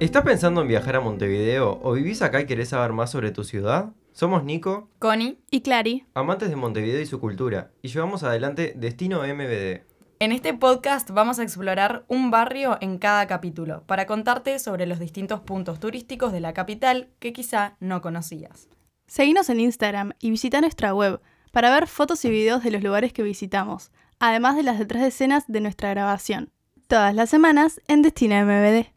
¿Estás pensando en viajar a Montevideo o vivís acá y querés saber más sobre tu ciudad? Somos Nico, Connie, y Clary. amantes de Montevideo y su cultura, y llevamos adelante Destino MBD. en este podcast vamos a explorar un barrio en cada capítulo para contarte sobre los distintos puntos turísticos de la capital que quizá no conocías. Seguinos en Instagram y visita nuestra web para ver fotos y videos de los lugares que visitamos, además de las detrás de escenas de nuestra grabación. Todas las semanas en Destino MBD.